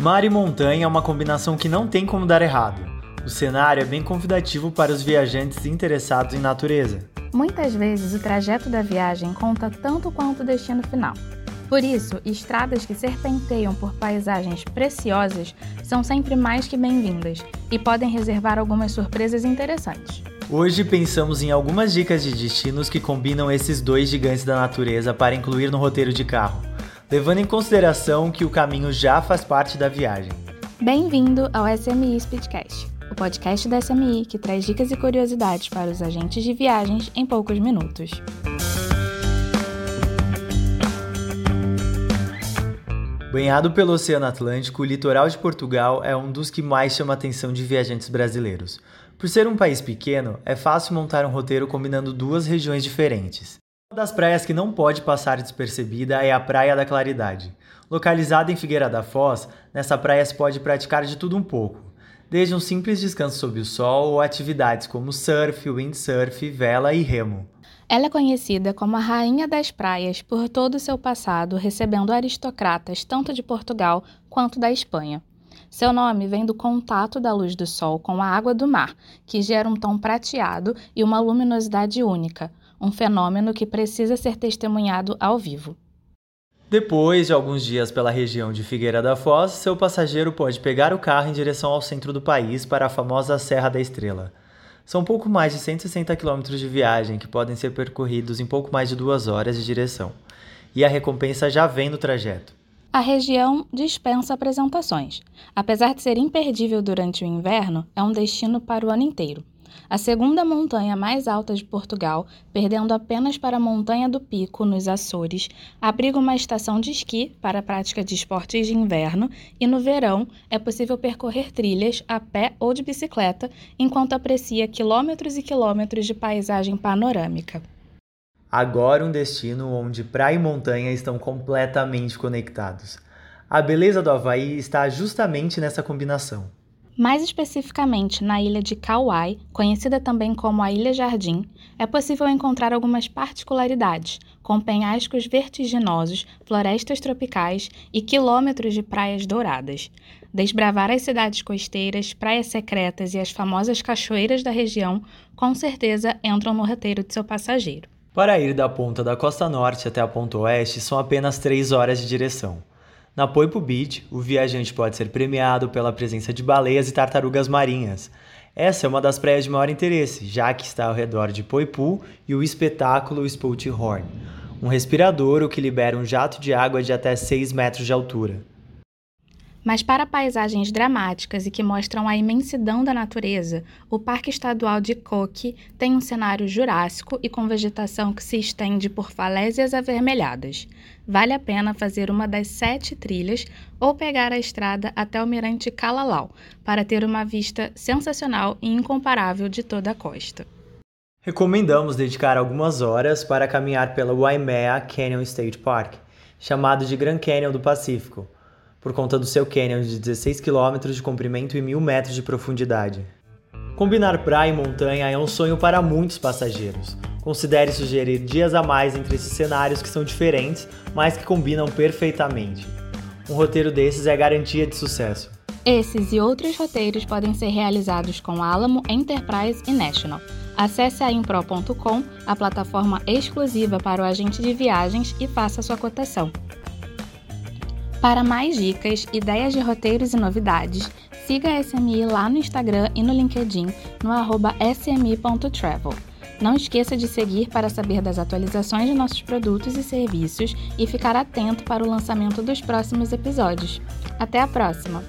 Mar e montanha é uma combinação que não tem como dar errado. O cenário é bem convidativo para os viajantes interessados em natureza. Muitas vezes o trajeto da viagem conta tanto quanto o destino final. Por isso, estradas que serpenteiam por paisagens preciosas são sempre mais que bem-vindas e podem reservar algumas surpresas interessantes. Hoje pensamos em algumas dicas de destinos que combinam esses dois gigantes da natureza para incluir no roteiro de carro, levando em consideração que o caminho já faz parte da viagem. Bem-vindo ao SMI Speedcast, o podcast da SMI que traz dicas e curiosidades para os agentes de viagens em poucos minutos. Banhado pelo Oceano Atlântico, o litoral de Portugal é um dos que mais chama a atenção de viajantes brasileiros. Por ser um país pequeno, é fácil montar um roteiro combinando duas regiões diferentes. Das praias que não pode passar despercebida é a Praia da Claridade. Localizada em Figueira da Foz, nessa praia se pode praticar de tudo um pouco, desde um simples descanso sob o sol ou atividades como surf, windsurf, vela e remo. Ela é conhecida como a Rainha das Praias por todo o seu passado, recebendo aristocratas tanto de Portugal quanto da Espanha. Seu nome vem do contato da luz do sol com a água do mar, que gera um tom prateado e uma luminosidade única, um fenômeno que precisa ser testemunhado ao vivo. Depois de alguns dias pela região de Figueira da Foz, seu passageiro pode pegar o carro em direção ao centro do país para a famosa Serra da Estrela. São pouco mais de 160 quilômetros de viagem que podem ser percorridos em pouco mais de duas horas de direção. E a recompensa já vem no trajeto. A região dispensa apresentações. Apesar de ser imperdível durante o inverno, é um destino para o ano inteiro a segunda montanha mais alta de Portugal, perdendo apenas para a Montanha do Pico, nos Açores, abriga uma estação de esqui para a prática de esportes de inverno e no verão é possível percorrer trilhas a pé ou de bicicleta enquanto aprecia quilômetros e quilômetros de paisagem panorâmica. Agora um destino onde praia e montanha estão completamente conectados. A beleza do Havaí está justamente nessa combinação. Mais especificamente, na ilha de Kauai, conhecida também como a Ilha Jardim, é possível encontrar algumas particularidades, com penhascos vertiginosos, florestas tropicais e quilômetros de praias douradas. Desbravar as cidades costeiras, praias secretas e as famosas cachoeiras da região com certeza entram no roteiro de seu passageiro. Para ir da ponta da costa norte até a ponta oeste são apenas 3 horas de direção. Na Poipo Beach, o viajante pode ser premiado pela presença de baleias e tartarugas marinhas. Essa é uma das praias de maior interesse, já que está ao redor de Poipu e o espetáculo Spout Horn, um respiradouro que libera um jato de água de até 6 metros de altura. Mas para paisagens dramáticas e que mostram a imensidão da natureza, o Parque Estadual de Coque tem um cenário jurássico e com vegetação que se estende por falésias avermelhadas. Vale a pena fazer uma das sete trilhas ou pegar a estrada até o Mirante Calalau para ter uma vista sensacional e incomparável de toda a costa. Recomendamos dedicar algumas horas para caminhar pela Waimea Canyon State Park, chamado de Grand Canyon do Pacífico por conta do seu cânion de 16 km de comprimento e 1000 metros de profundidade. Combinar praia e montanha é um sonho para muitos passageiros. Considere sugerir dias a mais entre esses cenários que são diferentes, mas que combinam perfeitamente. Um roteiro desses é garantia de sucesso. Esses e outros roteiros podem ser realizados com Alamo, Enterprise e National. Acesse a impro.com, a plataforma exclusiva para o agente de viagens, e faça sua cotação. Para mais dicas, ideias de roteiros e novidades, siga a SMI lá no Instagram e no LinkedIn no arroba smi.travel. Não esqueça de seguir para saber das atualizações de nossos produtos e serviços e ficar atento para o lançamento dos próximos episódios. Até a próxima!